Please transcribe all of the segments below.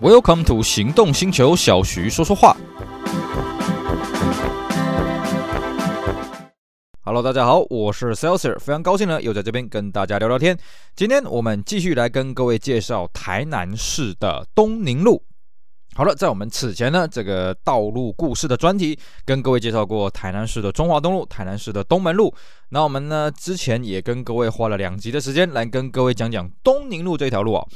Welcome to 行动星球，小徐说说话。Hello，大家好，我是 Celsius，非常高兴呢，又在这边跟大家聊聊天。今天我们继续来跟各位介绍台南市的东宁路。好了，在我们此前呢，这个道路故事的专题，跟各位介绍过台南市的中华东路、台南市的东门路。那我们呢，之前也跟各位花了两集的时间，来跟各位讲讲东宁路这条路啊。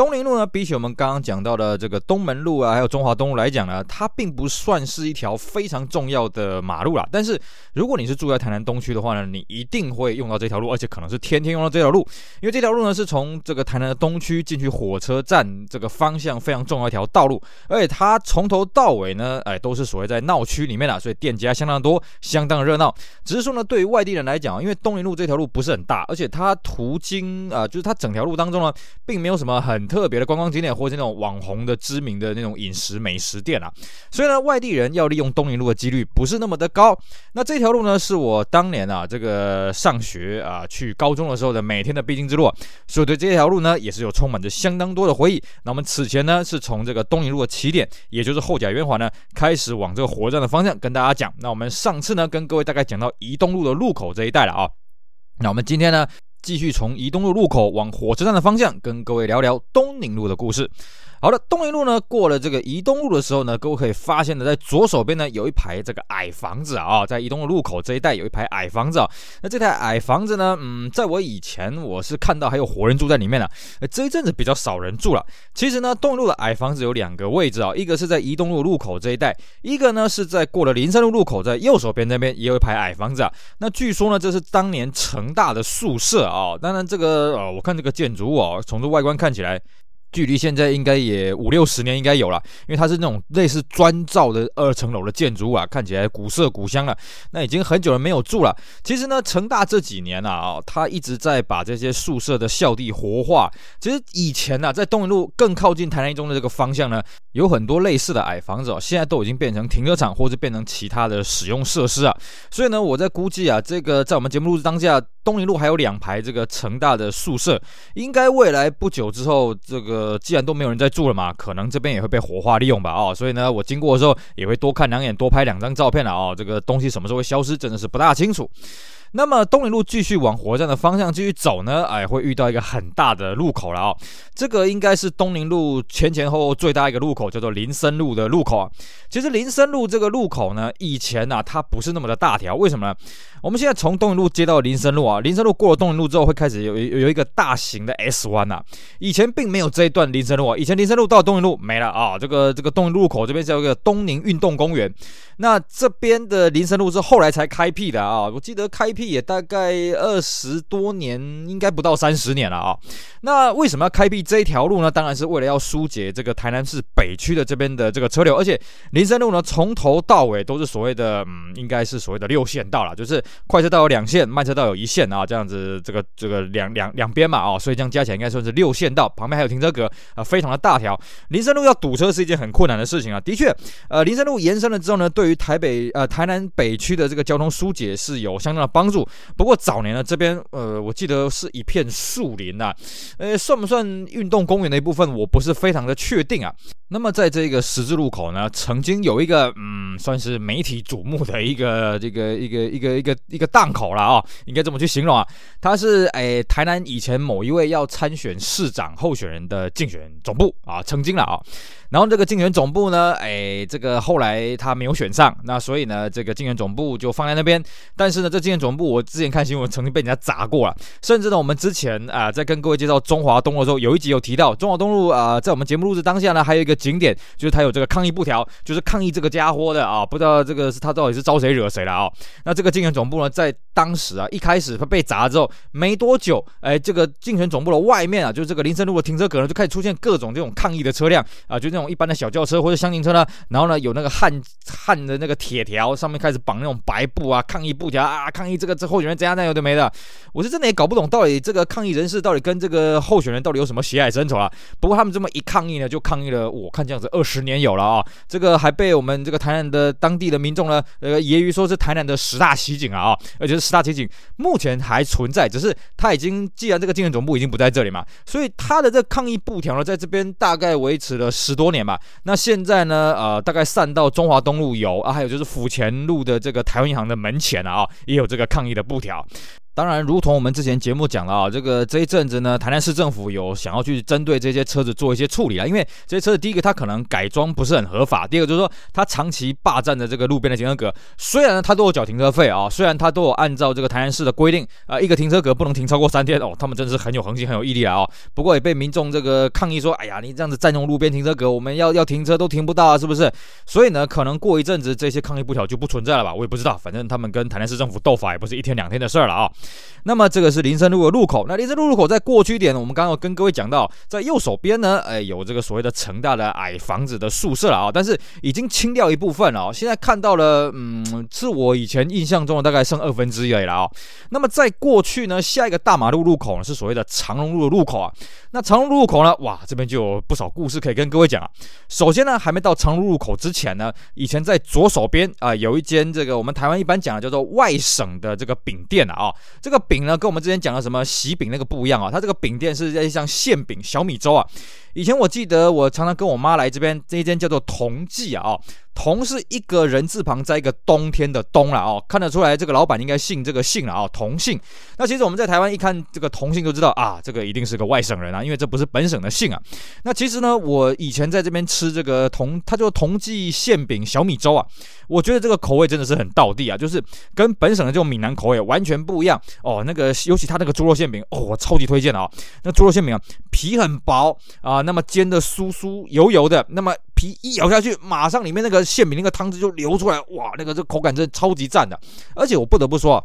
东宁路呢，比起我们刚刚讲到的这个东门路啊，还有中华东路来讲呢，它并不算是一条非常重要的马路啦。但是如果你是住在台南东区的话呢，你一定会用到这条路，而且可能是天天用到这条路，因为这条路呢是从这个台南的东区进去火车站这个方向非常重要一条道路，而且它从头到尾呢，哎，都是所谓在闹区里面啦，所以店家相当多，相当热闹。只是说呢，对于外地人来讲，因为东宁路这条路不是很大，而且它途经啊，就是它整条路当中呢，并没有什么很。特别的观光景点，或者是那种网红的知名的那种饮食美食店啊，所以呢，外地人要利用东宁路的几率不是那么的高。那这条路呢，是我当年啊，这个上学啊，去高中的时候的每天的必经之路，所以对这条路呢，也是有充满着相当多的回忆。那我们此前呢，是从这个东宁路的起点，也就是后甲圆环呢，开始往这个火车站的方向跟大家讲。那我们上次呢，跟各位大概讲到宜东路的路口这一带了啊。那我们今天呢，继续从宜东路路口往火车站的方向，跟各位聊聊东宁路的故事。好的，东一路呢，过了这个宜东路的时候呢，各位可以发现呢，在左手边呢有一排这个矮房子啊，在宜东路路口这一带有一排矮房子啊。那这台矮房子呢，嗯，在我以前我是看到还有活人住在里面的，呃，这一阵子比较少人住了。其实呢，东一路的矮房子有两个位置啊，一个是在宜东路路口这一带，一个呢是在过了林森路路口，在右手边那边也有一排矮房子啊。那据说呢，这是当年成大的宿舍啊。当然，这个呃，我看这个建筑物啊，从这外观看起来。距离现在应该也五六十年应该有了，因为它是那种类似砖造的二层楼的建筑物啊，看起来古色古香了。那已经很久了没有住了。其实呢，成大这几年啊，它一直在把这些宿舍的校地活化。其实以前呢、啊，在东宁路更靠近台南一中的这个方向呢，有很多类似的矮房子哦，现在都已经变成停车场或者变成其他的使用设施啊。所以呢，我在估计啊，这个在我们节目录制当下，东宁路还有两排这个成大的宿舍，应该未来不久之后这个。既然都没有人在住了嘛，可能这边也会被活化利用吧，哦，所以呢，我经过的时候也会多看两眼，多拍两张照片了，哦，这个东西什么时候会消失，真的是不大清楚。那么东宁路继续往火车站的方向继续走呢，哎，会遇到一个很大的路口了哦。这个应该是东宁路前前后后最大一个路口，叫做林森路的路口啊。其实林森路这个路口呢，以前呢，啊，它不是那么的大条，为什么呢？我们现在从东宁路接到林森路啊，林森路过了东宁路之后，会开始有有一个大型的 S 弯啊。以前并没有这一段林森路啊，以前林森路到东宁路没了啊。这个这个东宁路口这边叫一个东宁运动公园，那这边的林森路是后来才开辟的啊。我记得开辟。也大概二十多年，应该不到三十年了啊。那为什么要开辟这一条路呢？当然是为了要疏解这个台南市北区的这边的这个车流。而且林森路呢，从头到尾都是所谓的，嗯，应该是所谓的六线道了，就是快车道有两线，慢车道有一线啊，这样子，这个这个两两两边嘛啊，所以这样加起来应该算是六线道。旁边还有停车格啊，非常的大条。林森路要堵车是一件很困难的事情啊。的确，呃，林森路延伸了之后呢，对于台北呃台南北区的这个交通疏解是有相当的帮助。不过早年呢，这边呃，我记得是一片树林呐，呃，算不算运动公园的一部分，我不是非常的确定啊。那么在这个十字路口呢，曾经有一个嗯，算是媒体瞩目的一个这个一个一个一个一个档口了啊，应该这么去形容啊。它是诶台南以前某一位要参选市长候选人的竞选总部啊，曾经了啊。然后这个竞选总部呢，哎，这个后来他没有选上，那所以呢，这个竞选总部就放在那边。但是呢，这竞选总部我之前看新闻，曾经被人家砸过了。甚至呢，我们之前啊、在跟各位介绍中华东路的时候，有一集有提到中华东路啊、在我们节目录制当下呢，还有一个景点，就是他有这个抗议布条，就是抗议这个家伙的啊，不知道这个是他到底是招谁惹谁了啊？那这个竞选总部呢，在当时啊，一开始他被砸之后没多久，哎，这个竞选总部的外面啊，就是这个林森路的停车格呢，就开始出现各种这种抗议的车辆啊，就那种一般的小轿车或者厢型车呢，然后呢有那个焊焊的那个铁条，上面开始绑那种白布啊，抗议布条啊，抗议这个这候选人怎样怎样有的没的，我是真的也搞不懂到底这个抗议人士到底跟这个候选人到底有什么血海深仇啊？不过他们这么一抗议呢，就抗议了，我看这样子二十年有了啊，这个还被我们这个台南的当地的民众呢，呃，揶揄说是台南的十大奇景啊，而且是十大奇景目前还存在，只是他已经既然这个竞选总部已经不在这里嘛，所以他的这抗议布条呢，在这边大概维持了十多年吧。那现在呢，呃，大概散到中华东路有啊，还有就是府前路的这个台湾银行的门前啊，也有这个抗议的布条。当然，如同我们之前节目讲了啊，这个这一阵子呢，台南市政府有想要去针对这些车子做一些处理啊，因为这些车子第一个它可能改装不是很合法，第二个就是说它长期霸占着这个路边的停车格，虽然呢它都有缴停车费啊，虽然它都有按照这个台南市的规定啊，一个停车格不能停超过三天哦，他们真的是很有恒心、很有毅力啊。不过也被民众这个抗议说，哎呀，你这样子占用路边停车格，我们要要停车都停不到啊，是不是？所以呢，可能过一阵子这些抗议不条就不存在了吧？我也不知道，反正他们跟台南市政府斗法也不是一天两天的事儿了啊。那么这个是林森路的路口，那林森路路口在过去点，我们刚刚跟各位讲到，在右手边呢，哎，有这个所谓的成大的矮房子的宿舍了啊，但是已经清掉一部分了，现在看到了，嗯，是我以前印象中的大概剩二分之一了啊。那么在过去呢，下一个大马路路口呢是所谓的长荣路的路口啊，那长荣路路口呢，哇，这边就有不少故事可以跟各位讲啊。首先呢，还没到长荣路口之前呢，以前在左手边啊、有一间这个我们台湾一般讲的叫做外省的这个饼店，啊，这个饼呢跟我们之前讲的什么喜饼那个不一样啊，它这个饼店是在像馅饼、小米粥啊。以前我记得我常常跟我妈来这边，这一间叫做同记啊。哦同是一个人字旁，在一个冬天的冬了哦，看得出来这个老板应该姓这个姓了哦，同姓。那其实我们在台湾一看这个同姓就知道啊，这个一定是个外省人啊，因为这不是本省的姓啊。那其实呢，我以前在这边吃这个同，它叫同记馅饼小米粥啊，我觉得这个口味真的是很道地啊，就是跟本省的这种闽南口味完全不一样哦。那个尤其它那个猪肉馅饼哦，我超级推荐的啊。那猪肉馅饼啊，皮很薄啊，那么煎的酥酥油油的，那么。皮一咬下去，马上里面那个馅饼那个汤汁就流出来，哇，那个这口感真的超级赞的，而且我不得不说。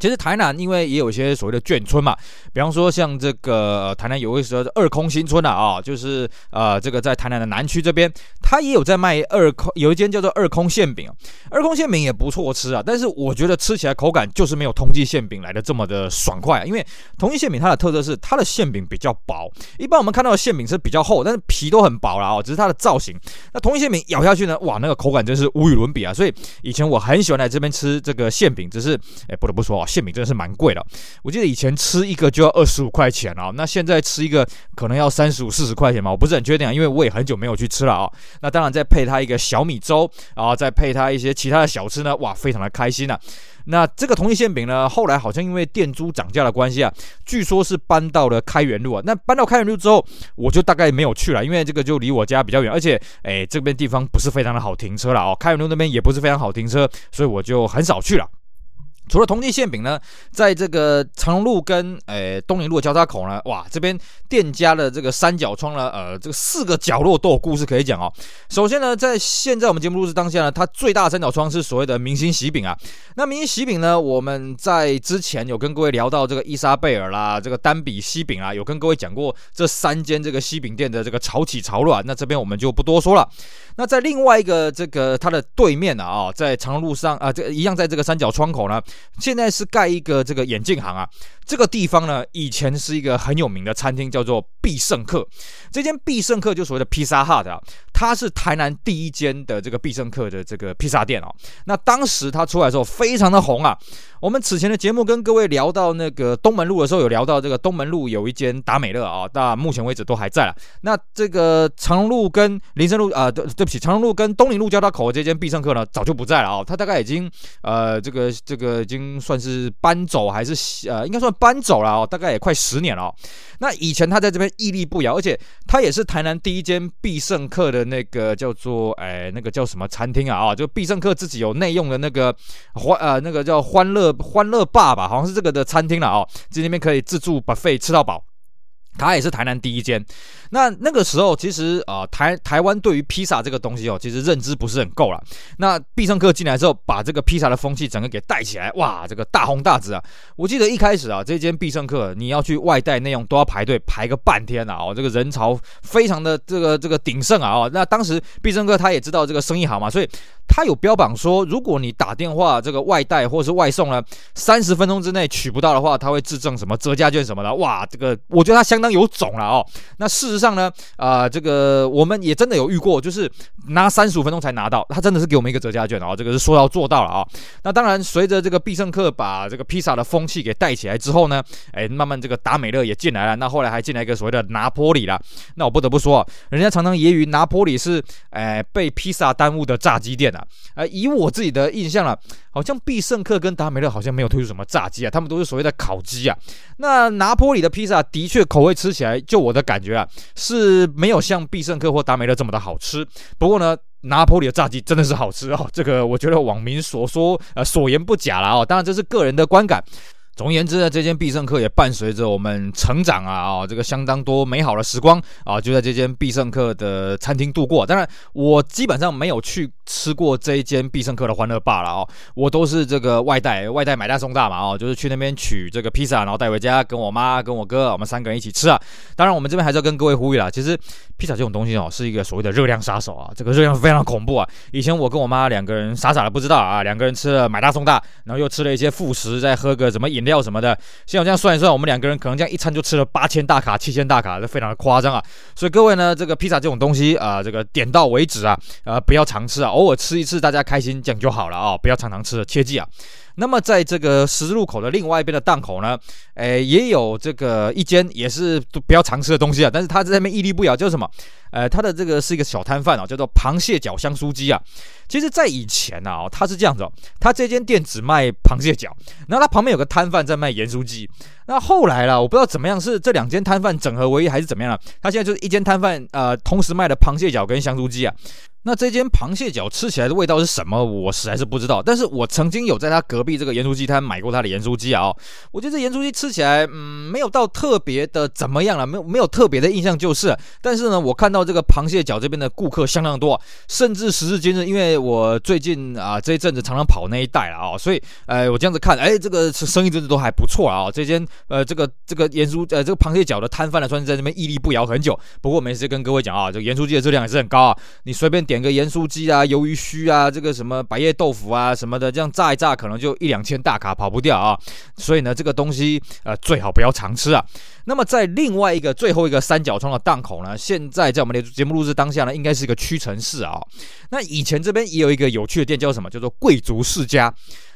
其实台南因为也有一些所谓的眷村嘛，比方说像这个、台南有一个二空新村啊，啊，就是呃这个在台南的南区这边，它也有在卖二空，有一间叫做二空馅饼，二空馅饼也不错吃啊，但是我觉得吃起来口感就是没有同济馅饼来的这么的爽快啊，因为同济馅饼它的特色是它的馅饼比较薄，一般我们看到的馅饼是比较厚，但是皮都很薄了啊，只是它的造型。那同记馅饼咬下去呢，哇，那个口感真是无与伦比啊，所以以前我很喜欢来这边吃这个馅饼，只是哎不得不说啊。馅饼真的是蛮贵的，我记得以前吃一个就要二十五块钱啊，那现在吃一个可能要三十五、四十块钱嘛，我不是很确定啊，因为我也很久没有去吃了啊。那当然再配它一个小米粥，然后再配它一些其他的小吃呢，哇，非常的开心啊。那这个同一馅饼呢，后来好像因为店租涨价的关系啊，据说是搬到了开元路啊。那搬到开元路之后，我就大概没有去了，因为这个就离我家比较远，而且哎，这边地方不是非常的好停车了哦，开元路那边也不是非常好停车，所以我就很少去了。除了同济馅饼呢，在这个长荣路跟诶、东宁路交叉口呢，哇，这边店家的这个三角窗呢，呃，这个四个角落都有故事可以讲哦。首先呢，在现在我们节目录制当下呢，它最大的三角窗是所谓的明星喜饼啊。那明星喜饼呢，我们在之前有跟各位聊到这个伊莎贝尔啦，这个丹比西饼啊，有跟各位讲过这三间这个西饼店的这个潮起潮落啊。那这边我们就不多说了。那在另外一个这个它的对面呢啊，在长路上啊，这一样在这个三角窗口呢。现在是盖一个这个眼镜行啊，这个地方呢，以前是一个很有名的餐厅，叫做必胜客。这间必胜客就所谓的披萨哈的啊，它是台南第一间的这个必胜客的这个披萨店哦。那当时它出来的时候非常的红啊。我们此前的节目跟各位聊到那个东门路的时候，有聊到这个东门路有一间达美乐啊，到目前为止都还在了。那这个长荣路跟林森路啊，对对不起，长荣路跟东林路交叉口的这间必胜客呢，早就不在了啊。它大概已经呃，这个这个已经算是搬走还是呃，应该算搬走了啊，大概也快十年了。那以前他在这边屹立不摇，而且他也是台南第一间必胜客的那个叫做哎，那个叫什么餐厅啊啊，就必胜客自己有内用的那个欢呃那个叫欢乐。欢乐爸爸好像是这个的餐厅了哦，在那边可以自助 buffet 吃到饱。它也是台南第一间。那那个时候其实啊、台台湾对于披萨这个东西哦，其实认知不是很够了。那必胜客进来之后，把这个披萨的风气整个给带起来，哇，这个大红大紫啊！我记得一开始啊，这间必胜客你要去外带内用都要排队排个半天啊，哦，这个人潮非常的这个这个鼎盛啊，哦，那当时必胜客他也知道这个生意好嘛，所以。他有标榜说，如果你打电话这个外带或是外送呢，三十分钟之内取不到的话，他会致赠什么折价券什么的。哇，这个我觉得他相当有种了哦。那事实上呢，啊、呃，这个我们也真的有遇过，就是拿三十五分钟才拿到，他真的是给我们一个折价券哦，这个是说到做到了啊、哦。那当然，随着这个必胜客把这个披萨的风气给带起来之后呢，哎，慢慢这个达美乐也进来了。那后来还进来一个所谓的拿坡里了。那我不得不说，人家常常揶揄拿坡里是哎被披萨耽误的炸鸡店啊。呃，以我自己的印象啊，好像必胜客跟达美乐好像没有推出什么炸鸡啊，他们都是所谓的烤鸡啊。那拿坡里的披萨的确口味吃起来，就我的感觉啊，是没有像必胜客或达美乐这么的好吃。不过呢，拿坡里的炸鸡真的是好吃哦，这个我觉得网民所说呃所言不假了哦，当然这是个人的观感。总而言之呢，这间必胜客也伴随着我们成长啊啊、哦，这个相当多美好的时光啊，就在这间必胜客的餐厅度过。当然，我基本上没有去吃过这一间必胜客的欢乐霸了哦，我都是这个外带，外带买大送大嘛哦，就是去那边取这个披萨，然后带回家，跟我妈跟我哥，我们三个人一起吃啊。当然，我们这边还是要跟各位呼吁啦，其实披萨这种东西哦，是一个所谓的热量杀手啊，这个热量非常恐怖啊。以前我跟我妈两个人傻傻的不知道啊，两个人吃了买大送大，然后又吃了一些副食，再喝个什么饮料。料什么的，像我这样算一算，我们两个人可能这样一餐就吃了八千大卡、七千大卡，这非常的夸张啊！所以各位呢，这个披萨这种东西啊、这个点到为止啊，呃，不要常吃啊，偶尔吃一次，大家开心这样就好了啊、不要常常吃，切记啊。那么在这个十字路口的另外一边的档口呢，诶，也有这个一间也是不要常吃的东西啊，但是他在那边屹立不摇，就是什么？呃，他的这个是一个小摊贩啊，叫做螃蟹脚香酥鸡啊。其实，在以前啊，他是这样子哦，他这间店只卖螃蟹脚，然后他旁边有个摊贩在卖盐酥鸡。那后来啦，我不知道怎么样，是这两间摊贩整合为一，还是怎么样了？他现在就是一间摊贩，呃，同时卖的螃蟹脚跟香酥鸡啊。那这间螃蟹脚吃起来的味道是什么？我实在是不知道。但是我曾经有在他隔壁这个盐酥鸡摊买过他的盐酥鸡啊、我觉得这盐酥鸡吃起来，嗯，没有到特别的怎么样了，没有没有特别的印象就是。但是呢，我看到这个螃蟹脚这边的顾客相当多，甚至时至今日，因为我最近啊这一阵子常常跑那一带了啊、所以呃我这样子看，哎，这个生意真的都还不错啊、这间呃这个这个盐酥呃这个螃蟹脚的摊贩呢，算是在这边屹立不摇很久。不过没事跟各位讲啊，这个盐酥鸡的质量也是很高啊，你随便。点个盐酥鸡啊，鱿鱼须啊，这个什么百叶豆腐啊什么的，这样炸一炸，可能就一两千大卡跑不掉啊。所以呢，这个东西呃最好不要常吃啊。那么在另外一个最后一个三角窗的档口呢，现在在我们的节目录制当下呢，应该是一个屈臣氏啊。那以前这边也有一个有趣的店叫什么？叫做贵族世家。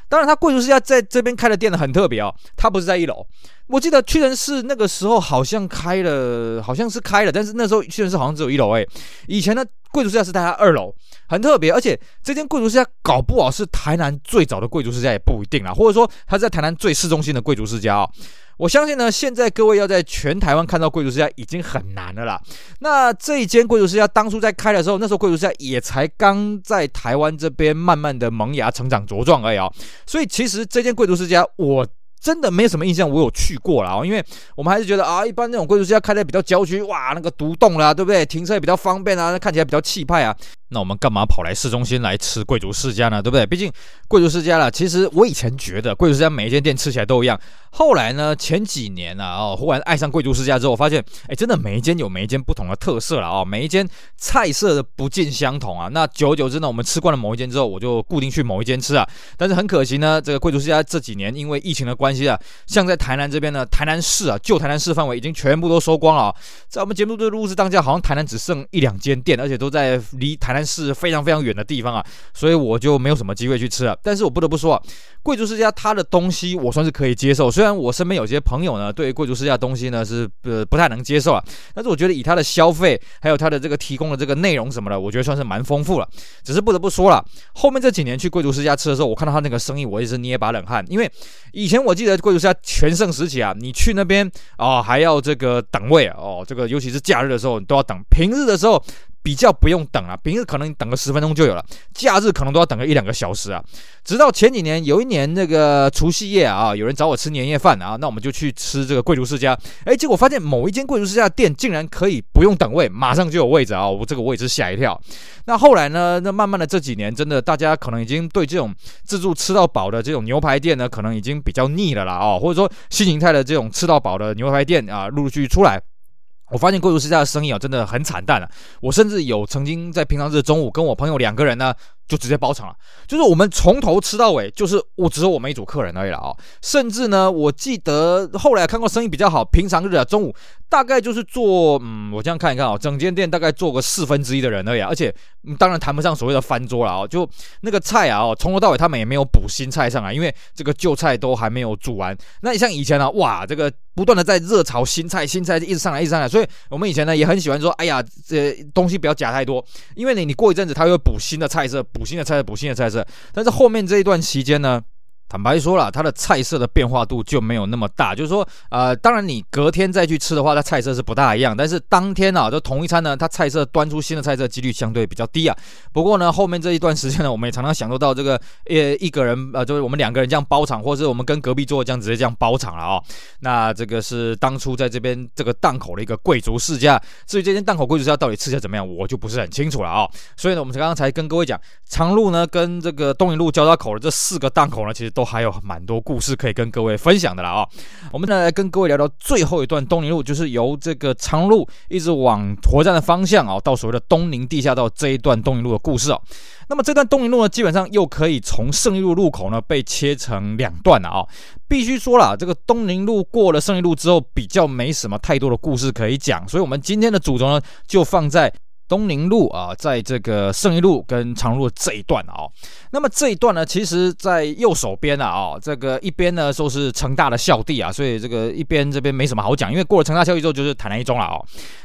当然，他贵族世家在这边开的店呢很特别哦，它不是在一楼。我记得屈臣氏那个时候好像开了，好像是开了，但是那时候屈臣氏好像只有一楼诶。以前呢，贵族世家是在它二楼，很特别。而且这间贵族世家搞不好是台南最早的贵族世家也不一定啦，或者说它在台南最市中心的贵族世家哦。我相信呢，现在各位要在全台湾看到贵族世家已经很难了啦。那这一间贵族世家当初在开的时候，那时候贵族世家也才刚在台湾这边慢慢的萌芽、成长、茁壮而已哦。所以其实这间贵族世家我。真的没有什么印象，我有去过啦，因为我们还是觉得啊，一般那种贵族世家开在比较郊区，哇，那个独栋啦，对不对？停车也比较方便啊，看起来比较气派啊。那我们干嘛跑来市中心来吃贵族世家呢？对不对？毕竟贵族世家啦，其实我以前觉得贵族世家每一间店吃起来都一样。后来呢，前几年啊，哦，忽然爱上贵族世家之后，我发现，哎，真的每一间有每一间不同的特色了哦，每一间菜色的不尽相同啊。那久而久之呢，我们吃惯了某一间之后，我就固定去某一间吃啊。但是很可惜呢，这个贵族世家这几年因为疫情的关系啊，像在台南这边呢，台南市啊，旧台南市范围已经全部都收光了哦。在我们节目的录制当下，好像台南只剩一两间店，而且都在离台南是非常非常远的地方啊，所以我就没有什么机会去吃了。但是我不得不说啊，贵族世家它的东西我算是可以接受，虽然我身边有些朋友呢，对于贵族世家东西呢是呃不太能接受啊，但是我觉得以它的消费还有它的这个提供的这个内容什么的，我觉得算是蛮丰富了。只是不得不说了，后面这几年去贵族世家吃的时候，我看到他那个生意，我也是捏把冷汗，因为以前我记得贵族世家全盛时期啊，你去那边啊、哦、还要这个等位，哦，这个尤其是假日的时候你都要等，平日的时候。比较不用等啊，平日可能等个十分钟就有了，假日可能都要等个一两个小时啊。直到前几年，有一年那个除夕夜啊，有人找我吃年夜饭啊，那我们就去吃这个贵族世家。哎，结果发现某一间贵族世家的店竟然可以不用等位，马上就有位置啊！我这个我也是吓一跳。那后来呢？那慢慢的这几年，真的大家可能已经对这种自助吃到饱的这种牛排店呢，可能已经比较腻了啦哦，或者说新形态的这种吃到饱的牛排店啊，陆陆续续出来。我发现贵族世家的生意啊，真的很惨淡了。我甚至有曾经在平常日中午跟我朋友两个人呢，就直接包场了，就是我们从头吃到尾，就是我只有我们一组客人而已了啊、哦。甚至呢，我记得后来看过生意比较好，平常日啊中午大概就是做，嗯，我这样看一看啊、哦，整间店大概做个四分之一的人而已，而且、当然谈不上所谓的翻桌了啊、哦，就那个菜啊，哦，从头到尾他们也没有补新菜上来，因为这个旧菜都还没有煮完。那你像以前呢、哇，这个不断的在热炒新菜，新菜一直上来，一直上来，所以我们以前呢也很喜欢说，哎呀，这东西不要夹太多，因为你你过一阵子他会补新的菜色。补新的菜色，补新的菜色，但是后面这一段期间呢，坦白说了，它的菜色的变化度就没有那么大。就是说，呃，当然你隔天再去吃的话，它菜色是不大一样。但是当天啊，就同一餐呢，它菜色端出新的菜色几率相对比较低啊。不过呢，后面这一段时间呢，我们也常常享受到这个，呃，一个人，呃，就是我们两个人这样包场，或者是我们跟隔壁桌这样直接这样包场了啊、哦。那这个是当初在这边这个档口的一个贵族世家。至于这间档口贵族世家到底吃起来怎么样，我就不是很清楚了啊、哦。所以呢，我们刚刚才跟各位讲，长路呢跟这个东宁路交叉口的这四个档口呢，其实都还有蛮多故事可以跟各位分享的了啊、我们再来跟各位聊聊最后一段东宁路，就是由这个长路一直往火车站的方向啊、到所谓的东宁地下道这一段东宁路的故事啊、那么这段东宁路呢，基本上又可以从胜利路路口呢被切成两段了啊、必须说了，这个东宁路过了胜利路之后，比较没什么太多的故事可以讲，所以我们今天的主轴呢，就放在。东宁路啊，在这个胜利路跟长路这一段啊，那么这一段呢，其实在右手边啊，啊，这个一边呢说是成大的校地啊，所以这个一边这边没什么好讲，因为过了成大校地之后就是台南一中了啊。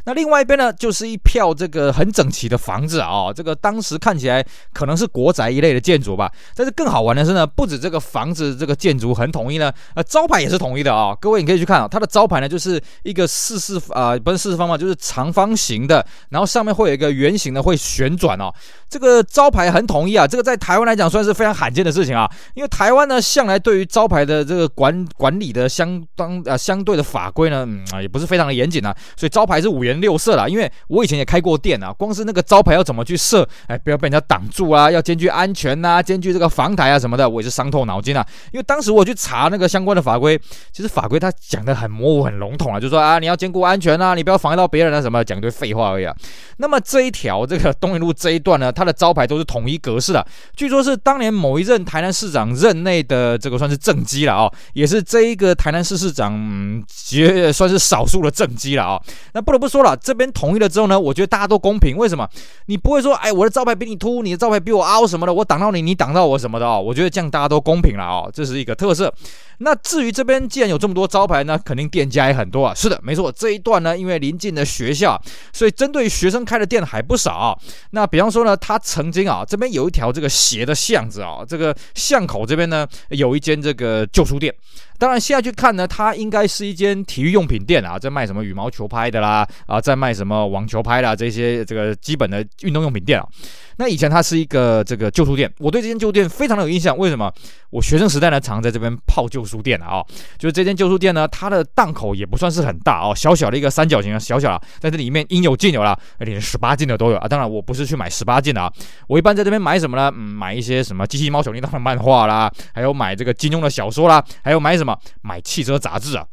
那另外一边呢，就是一票这个很整齐的房子啊，这个当时看起来可能是国宅一类的建筑吧。但是更好玩的是呢，不止这个房子这个建筑很统一呢，呃，招牌也是统一的啊。各位你可以去看啊，它的招牌呢就是一个四四啊，不是四四方方，就是长方形的，然后上面会。有一个圆形的会旋转哦，这个招牌很统一啊，这个在台湾来讲算是非常罕见的事情啊，因为台湾呢向来对于招牌的这个管管理的相当啊相对的法规呢，嗯啊也不是非常的严谨啊，所以招牌是五颜六色啦。因为我以前也开过店啊，光是那个招牌要怎么去设，哎，不要被人家挡住啊，要兼具安全呐、啊，兼具这个防台啊什么的，我也是伤透脑筋啊。因为当时我去查那个相关的法规，其实法规它讲的很模糊、很笼统啊，就说啊你要兼顾安全啊，你不要妨碍到别人啊什么，讲一堆废话而已啊。那么这一条这个东宁路这一段呢，它的招牌都是统一格式的，据说是当年某一任台南市长任内的这个算是政绩了啊、也是这一个台南市市长嗯，也算是少数的政绩了啊、那不得不说了，这边统一了之后呢，我觉得大家都公平。为什么？你不会说，哎，我的招牌比你凸，你的招牌比我凹什么的，我挡到你，你挡到我什么的哦。我觉得这样大家都公平了哦，这是一个特色。那至于这边既然有这么多招牌呢，肯定店家也很多啊。是的，没错，这一段呢，因为临近的学校，所以针对学生开的店还不少啊。那比方说呢，他曾经啊，这边有一条这个斜的巷子啊，这个巷口这边呢，有一间这个旧书店。当然现在去看呢，它应该是一间体育用品店啊，在卖什么羽毛球拍的啦，啊，在卖什么网球拍啦，这些这个基本的运动用品店啊。那以前它是一个这个旧书店，我对这间旧店非常的有印象。为什么？我学生时代呢，常在这边泡旧书店啊、就是这间旧书店呢，它的档口也不算是很大哦，小小的一个三角形啊，小小的，在这里面应有尽有了，连十八禁的都有啊。当然，我不是去买十八禁的啊，我一般在这边买什么呢？嗯，买一些什么机器猫、小叮当的漫画啦，还有买这个金庸的小说啦，还有买什么？买汽车杂志啊。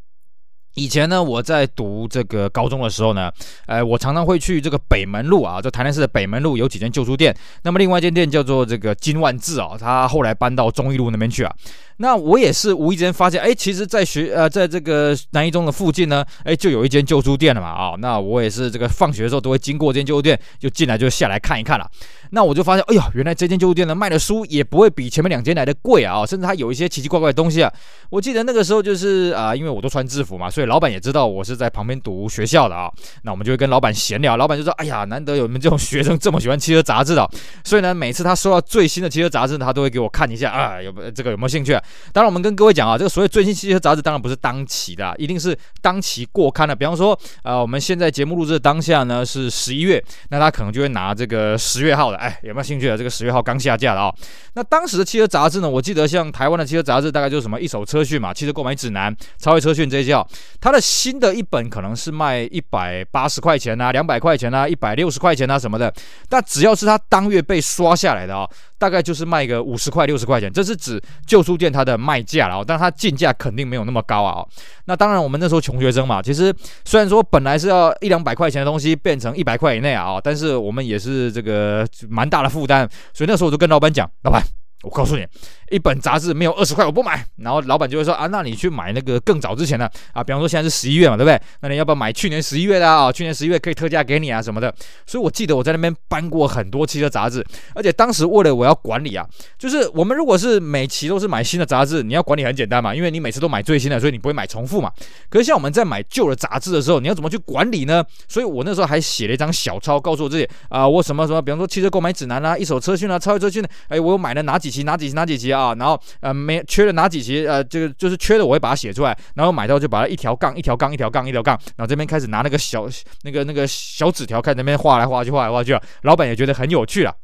以前呢，我在读这个高中的时候呢，呃，我常常会去这个北门路啊，这台南市的北门路有几间旧书店。那么另外一间店叫做这个金万字啊，他后来搬到忠义路那边去啊。那我也是无意间发现，哎，其实，在学呃，在这个南一中的附近呢，哎，就有一间旧书店了嘛啊。那我也是这个放学的时候都会经过这间旧书店，就进来就下来看一看了。那我就发现，哎呀，原来这间旧书店呢卖的书也不会比前面两间来的贵啊，甚至它有一些奇奇怪怪的东西啊。我记得那个时候就是啊，因为我都穿制服嘛，所以老板也知道我是在旁边读学校的啊。那我们就会跟老板闲聊，老板就说，哎呀，难得有你们这种学生这么喜欢汽车杂志的，所以呢，每次他收到最新的汽车杂志，他都会给我看一下啊，有没有这个有没有兴趣？当然，我们跟各位讲啊，这个所谓最新汽车杂志当然不是当期的，一定是当期过刊的。比方说，呃，我们现在节目录制的当下呢是十一月，那他可能就会拿这个十月号的，哎，有没有兴趣啊？这个十月号刚下架的啊。那当时的汽车杂志呢，我记得像台湾的汽车杂志，大概就是什么一手车讯嘛，汽车购买指南、超越车讯这些啊。它的新的一本可能是卖一百八十块钱啊，两百块钱啊，一百六十块钱啊什么的。但只要是它当月被刷下来的啊，大概就是卖个五十块、六十块钱。这是指旧书店。它的卖价了，但它进价肯定没有那么高啊。那当然，我们那时候穷学生嘛，其实虽然说本来是要一两百块钱的东西变成一百块以内啊，但是我们也是这个蛮大的负担，所以那时候我就跟老板讲，老板。我告诉你，一本杂志没有二十块我不买。然后老板就会说啊，那你去买那个更早之前的啊，比方说现在是十一月嘛，对不对？那你要不要买去年十一月的啊？去年十一月可以特价给你啊什么的。所以我记得我在那边搬过很多期的杂志，而且当时为了我要管理啊，就是我们如果是每期都是买新的杂志，你要管理很简单嘛，因为你每次都买最新的，所以你不会买重复嘛。可是像我们在买旧的杂志的时候，你要怎么去管理呢？所以我那时候还写了一张小抄，告诉我自己啊，我什么什么，比方说汽车购买指南啊，一手车讯啊，超越车讯，哎，我又买了哪几期，哪几期，哪几集。啊，然后呃没缺了哪几集，呃这个就是缺的我会把它写出来，然后买到就把它一条杠一条杠一条杠一条杠，然后这边开始拿那个小那个那个小纸条，看那边画来画去画来画去啊，老板也觉得很有趣了。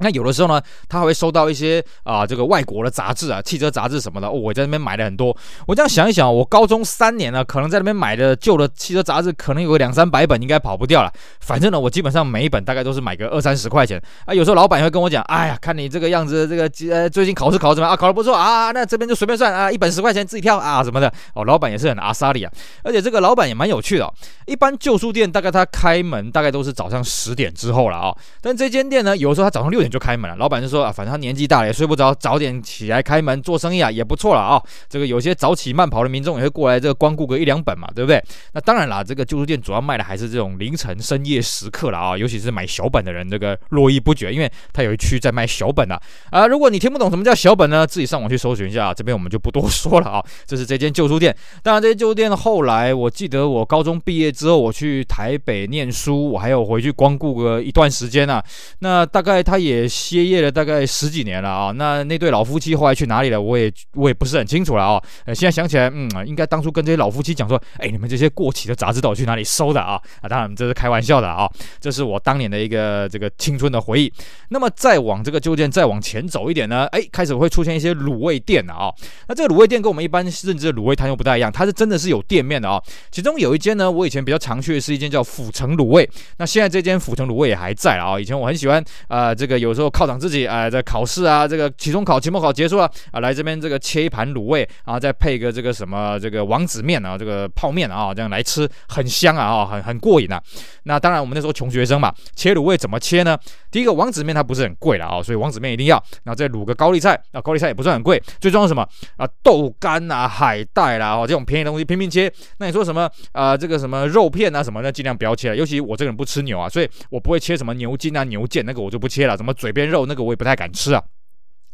那有的时候呢，他还会收到一些啊，这个外国的杂志啊，汽车杂志什么的。哦，我在那边买了很多。我这样想一想，我高中三年呢，可能在那边买的旧的汽车杂志，可能有个两三百本，应该跑不掉了。反正呢，我基本上每一本大概都是买个二三十块钱啊。有时候老板也会跟我讲，哎呀，看你这个样子，这个呃最近考试考得怎么样啊？考得不错啊，那这边就随便算啊，一本十块钱自己挑啊什么的。哦，老板也是很阿莎里啊，而且这个老板也蛮有趣的。一般旧书店大概他开门大概都是早上十点之后了啊，但这间店呢，有的时候他早上六点就开门了，老板就。说啊，反正他年纪大了也睡不着，早点起来开门做生意啊，也不错了啊。这个有些早起慢跑的民众也会过来这个光顾个一两本嘛，对不对？那当然啦，这个旧书店主要卖的还是这种凌晨深夜时刻了啊，尤其是买小本的人，这个络绎不绝，因为他有一区在卖小本的啊。如果你听不懂什么叫小本呢，自己上网去搜寻一下，这边我们就不多说了啊。这是这间旧书店，当然这间旧书店后来，我记得我高中毕业之后，我去台北念书，我还有回去光顾个一段时间啊。那大概他也歇业了。大概十几年了啊，那那对老夫妻后来去哪里了？我也我也不是很清楚了啊。现在想起来，嗯，应该当初跟这些老夫妻讲说，哎，你们这些过期的杂志到底去哪里收的啊？啊，当然这是开玩笑的啊，这是我当年的一个这个青春的回忆。那么再往这个旧店再往前走一点呢，哎，开始会出现一些卤味店了啊。那这个卤味店跟我们一般认知的卤味摊又不太一样，它是真的是有店面的啊。其中有一间呢，我以前比较常去的是一间叫府城卤味。那现在这间府城卤味也还在了啊。以前我很喜欢啊、呃，这个有有时候犒赏自己。哎，在考试啊，这个期中考、期末考结束了啊，来这边这个切一盘卤味，啊再配个这个什么这个王子面啊，这个泡面啊，这样来吃很香啊，啊，很很过瘾啊。那当然，我们那时候穷学生嘛，切卤味怎么切呢？第一个王子面它不是很贵了啊，所以王子面一定要。然后再卤个高丽菜，啊，高丽菜也不算很贵。最重要什么啊？豆干啊、海带啦，哦，这种便宜的东西拼命切。那你说什么啊？这个什么肉片啊什么的，尽量不要切了。尤其我这个人不吃牛啊，所以我不会切什么牛筋啊、牛腱，那个我就不切了。什么嘴边肉那个我也不太敢吃啊。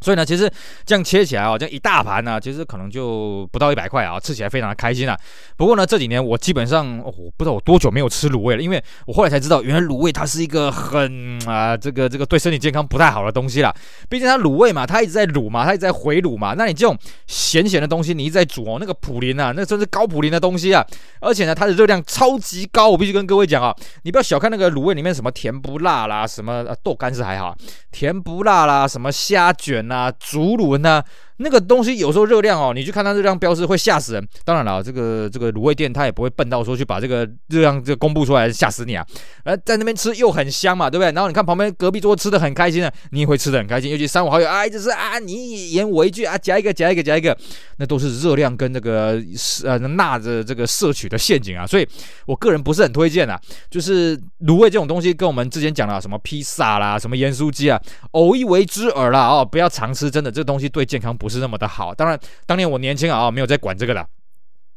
所以呢，其实这样切起来啊，这样一大盘呢，其实可能就不到一百块啊，吃起来非常的开心啊。不过呢，这几年我基本上，我不知道我多久没有吃卤味了，因为我后来才知道，原来卤味它是一个很 啊，这个这个对身体健康不太好的东西啦。毕竟它卤味嘛，它一直在卤嘛，它一直在回卤嘛。那你这种咸咸的东西，你一直在煮哦，那个普林啊，那真是高普林的东西啊。而且呢，它的热量超级高，我必须跟各位讲啊，你不要小看那个卤味里面什么甜不辣啦，什么、豆干是还好，甜不辣啦，什么虾卷啦。啊竹轮呢？那个东西有时候热量哦，你去看它热量标示会吓死人。当然了，这个这个卤味店它也不会笨到说去把这个热量这公布出来吓死你啊。而在那边吃又很香嘛，对不对？然后你看旁边隔壁桌吃的很开心的，你也会吃的很开心。尤其三五好友啊，就是啊，你一言我一句啊，夹一个夹一个夹一个，那都是热量跟那个呃钠的这个摄取的陷阱啊。所以我个人不是很推荐啊。就是卤味这种东西，跟我们之前讲的什么披萨啦、什么盐酥鸡啊，偶一为之耳啦哦，不要常吃，真的这个东西对健康不。不是那么的好，当然，当年我年轻啊，没有在管这个了。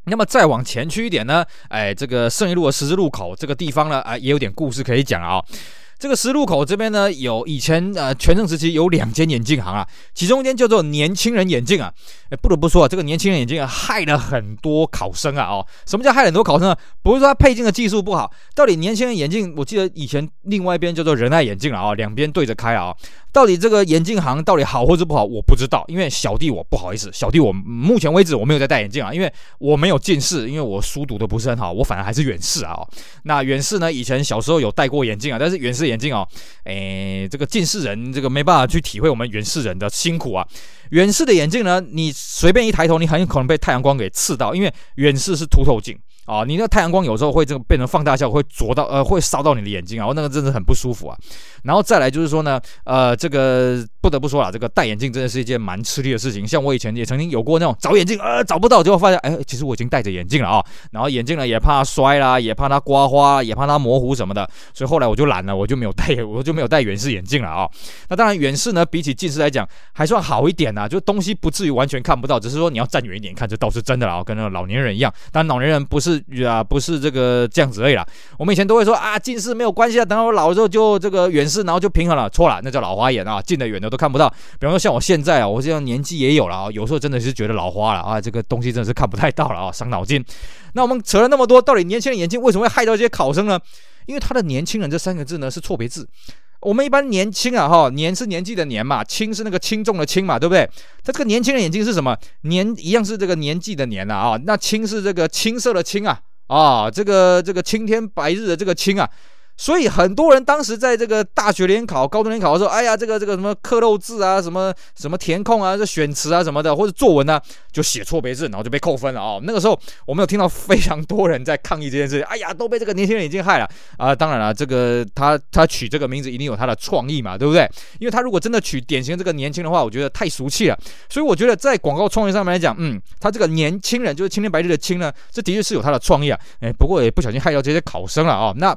那么再往前去一点呢，哎，这个圣义路的十字路口这个地方呢，哎，也有点故事可以讲啊。这个十字路口这边呢，有以前呃全盛时期有两间眼镜行啊，其中一间叫做年轻人眼镜啊。哎，不得不说啊，这个年轻人眼镜啊，害了很多考生啊。哦，什么叫害了很多考生呢？不是说他配镜的技术不好，到底年轻人眼镜，我记得以前另外一边叫做仁爱眼镜啊，两边对着开啊。到底这个眼镜行到底好或者不好，我不知道，因为小弟我不好意思，小弟我目前为止我没有在戴眼镜啊，因为我没有近视，因为我书读的不是很好，我反而还是远视啊。那远视呢，以前小时候有戴过眼镜啊，但是远视眼镜哦，诶，这个近视人这个没办法去体会我们远视人的辛苦啊。远视的眼镜呢，你随便一抬头，你很有可能被太阳光给刺到，因为远视是凸透镜。啊，你那个太阳光有时候会这个变成放大效果，会灼到呃会烧到你的眼睛啊，那个真的很不舒服啊。然后再来就是说呢，呃，这个不得不说了，这个戴眼镜真的是一件蛮吃力的事情。像我以前也曾经有过那种找眼镜呃找不到，结果发现哎，其实我已经戴着眼镜了啊。然后眼镜呢也怕摔啦，也怕它刮花，也怕它模糊什么的，所以后来我就懒了，我就没有戴，我就没有戴远视眼镜了啊。那当然远视呢比起近视来讲还算好一点呐，就东西不至于完全看不到，只是说你要站远一点看，这倒是真的了啊，跟那个老年人一样。但老年人不是啊，不是这个这样子而已啦。我们以前都会说啊，近视没有关系啊，等到我老了之后就这个远视，然后就平衡了。错了，那叫老花眼啊，近的远的都看不到。比方说像我现在啊，我这样年纪也有了啊，有时候真的是觉得老花了啊，这个东西真的是看不太到了啊，伤脑筋。那我们扯了那么多，到底年轻人眼睛为什么会害到这些考生呢？因为他的“年轻人”这三个字呢是错别字。我们一般年轻啊，哈，年是年纪的年嘛，轻是那个轻重的轻嘛，对不对？他这个年轻人眼睛是什么？年一样是这个年纪的年呐啊，那青是这个青色的青啊啊，这个这个青天白日的这个青啊。所以很多人当时在这个大学联考、高中联考的时候，哎呀，这个这个什么刻漏字啊，什么什么填空啊，这选词啊什么的，或者作文呢、就写错别字，然后就被扣分了啊、哦。那个时候我们有听到非常多人在抗议这件事情，哎呀，都被这个年轻人已经害了啊。当然了，这个他他取这个名字一定有他的创意嘛，对不对？因为他如果真的取典型这个年轻的话，我觉得太俗气了。所以我觉得在广告创意上面来讲，嗯，他这个年轻人就是青天白日的青呢，这的确是有他的创意啊。哎，不过也不小心害到这些考生了啊、哦。那。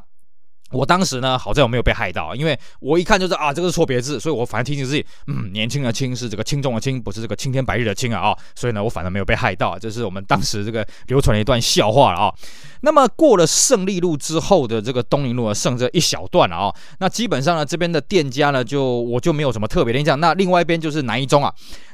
我当时呢，好在我没有被害到，因为我一看就是啊，这个是错别字，所以我反而提醒自己，嗯，年轻的轻是这个轻重的轻，不是这个青天白日的青啊啊、所以呢，我反而没有被害到，这是我们当时这个流传的一段笑话了啊、那么过了胜利路之后的这个东宁路呢，剩这一小段了啊、那基本上呢，这边的店家呢，就我就没有什么特别的印象。那另外一边就是南一中啊，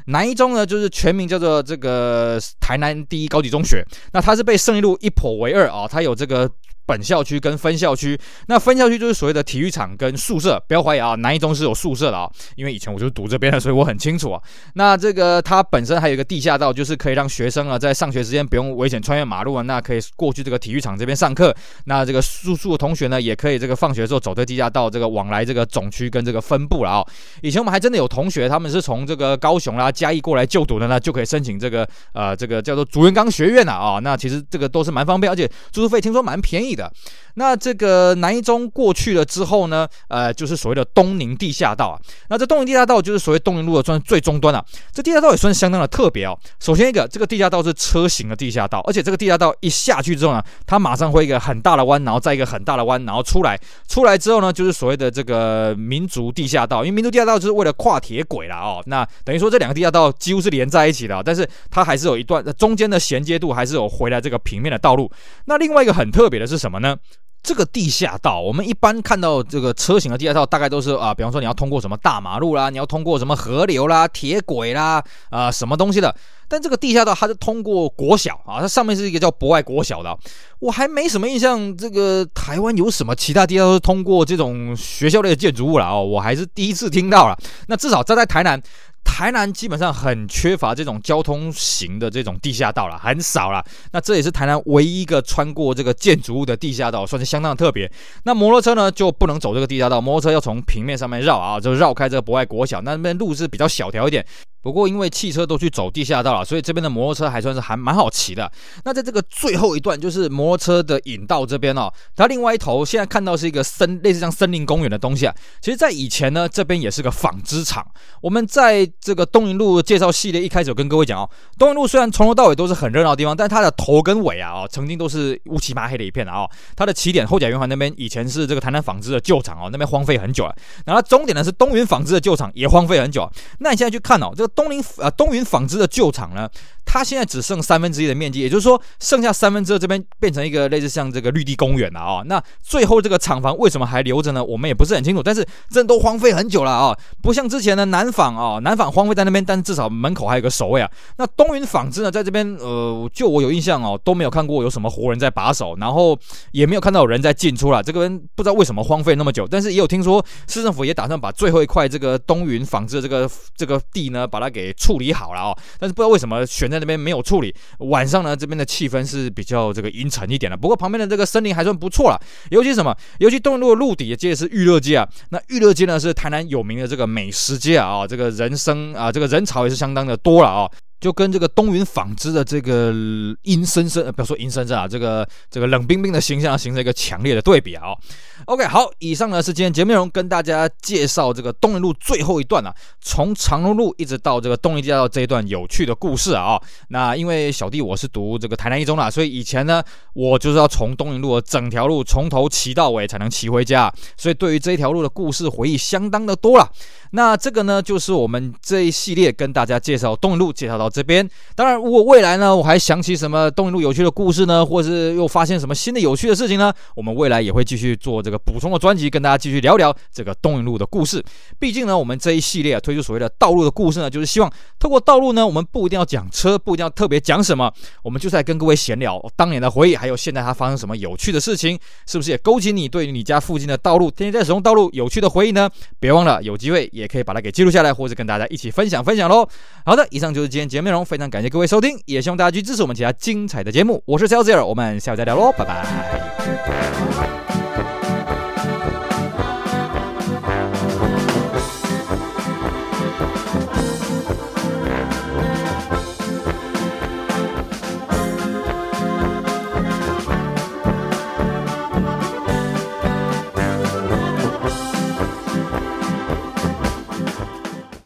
南一中呢，就是全名叫做这个台南第一高级中学，那它是被胜利路一剖为二啊、它有这个。本校区跟分校区，那分校区就是所谓的体育场跟宿舍，不要怀疑啊，南一中是有宿舍的啊，因为以前我就是读这边的，所以我很清楚啊。那这个它本身还有一个地下道，就是可以让学生啊在上学时间不用危险穿越马路啊，那可以过去这个体育场这边上课。那这个住宿的同学呢，也可以这个放学之后走这地下道，这个往来这个总区跟这个分部了啊。以前我们还真的有同学，他们是从这个高雄啦、嘉义过来就读的呢，就可以申请这个呃这个叫做竹园刚学院的啊。那其实这个都是蛮方便，而且住宿费听说蛮便宜的。那这个南一中过去了之后呢，呃，就是所谓的东宁地下道啊。那这东宁地下道就是所谓东宁路的算最终端了啊。这地下道也算相当的特别哦。首先一个，这个地下道是车行的地下道，而且这个地下道一下去之后呢，它马上会一个很大的弯，然后再一个很大的弯，然后出来，出来之后呢，就是所谓的这个民族地下道。因为民族地下道就是为了跨铁轨了哦。那等于说这两个地下道几乎是连在一起的，但是它还是有一段中间的衔接度，还是有回来这个平面的道路。那另外一个很特别的是什么呢？这个地下道，我们一般看到这个车型的地下道，大概都是啊，比方说你要通过什么大马路啦，你要通过什么河流啦、铁轨啦，啊，什么东西的。但这个地下道它是通过国小啊，它上面是一个叫博爱国小的，我还没什么印象。这个台湾有什么其他地下道是通过这种学校类的建筑物了哦，我还是第一次听到了。那至少站在台南。台南基本上很缺乏这种交通型的这种地下道了，很少了。那这也是台南唯一一个穿过这个建筑物的地下道，算是相当的特别。那摩托车呢就不能走这个地下道，摩托车要从平面上面绕啊，就绕开这个博爱国小，那边路是比较小条一点。不过因为汽车都去走地下道了，所以这边的摩托车还算是还蛮好骑的。那在这个最后一段，就是摩托车的引道这边哦，它另外一头现在看到是一个森，类似像森林公园的东西啊。其实，在以前呢，这边也是个纺织厂。我们在这个东云路介绍系列一开始有跟各位讲哦，东云路虽然从头到尾都是很热闹的地方，但它的头跟尾啊，哦，曾经都是乌漆麻黑的一片啊。哦，它的起点后甲圆环那边以前是这个台南纺织的旧厂哦，那边荒废很久了。然后终点呢是东云纺织的旧厂，也荒废很久。那你现在去看哦，这个东林呃。东云纺织的旧厂呢，它现在只剩三分之一的面积，也就是说，剩下三分之二这边变成一个类似像这个绿地公园了啊。那最后这个厂房为什么还留着呢？我们也不是很清楚。但是真的都荒废很久了啊，不像之前的南纺啊，南纺荒废在那边，但是至少门口还有个守卫啊。那东云纺织呢，在这边呃，就我有印象哦，都没有看过有什么活人在把守，然后也没有看到有人在进出了。这个人不知道为什么荒废那么久，但是也有听说市政府也打算把最后一块这个东云纺织的这个这个地呢，把它给处理好。好了哦，但是不知道为什么选在那边没有处理。晚上呢，这边的气氛是比较这个阴沉一点的。不过旁边的这个森林还算不错了，尤其什么？尤其东路的路底的街是玉乐街啊。那玉乐街呢是台南有名的这个美食街啊，这个人生啊，这个人潮也是相当的多了啊。就跟这个东云纺织的这个阴森森，不要说阴森森啊，这个这个冷冰冰的形象形成一个强烈的对比啊。OK，好，以上呢是今天节目内容，跟大家介绍这个东云路最后一段啊，从长荣路一直到这个东宁地大道这一段有趣的故事啊。那因为小弟我是读这个台南一中啦，所以以前呢，我就是要从东云路的整条路从头骑到尾才能骑回家，所以对于这一条路的故事回忆相当的多啦。那这个呢，就是我们这一系列跟大家介绍东宁路，介绍到这边。当然，如果未来呢，我还想起什么东宁路有趣的故事呢，或者是又发现什么新的有趣的事情呢，我们未来也会继续做这个补充的专辑，跟大家继续聊聊这个东宁路的故事。毕竟呢，我们这一系列推出所谓的道路的故事呢，就是希望透过道路呢，我们不一定要讲车，不一定要特别讲什么，我们就是来跟各位闲聊当年的回忆，还有现在它发生什么有趣的事情，是不是也勾起你对于你家附近的道路、天天在使用道路有趣的回忆呢？别忘了有机会也可以把它给记录下来，或者跟大家一起分享分享喽。好的，以上就是今天节目内容，非常感谢各位收听，也希望大家去支持我们其他精彩的节目。我是 c e l s i r 我们下期再聊喽，拜拜。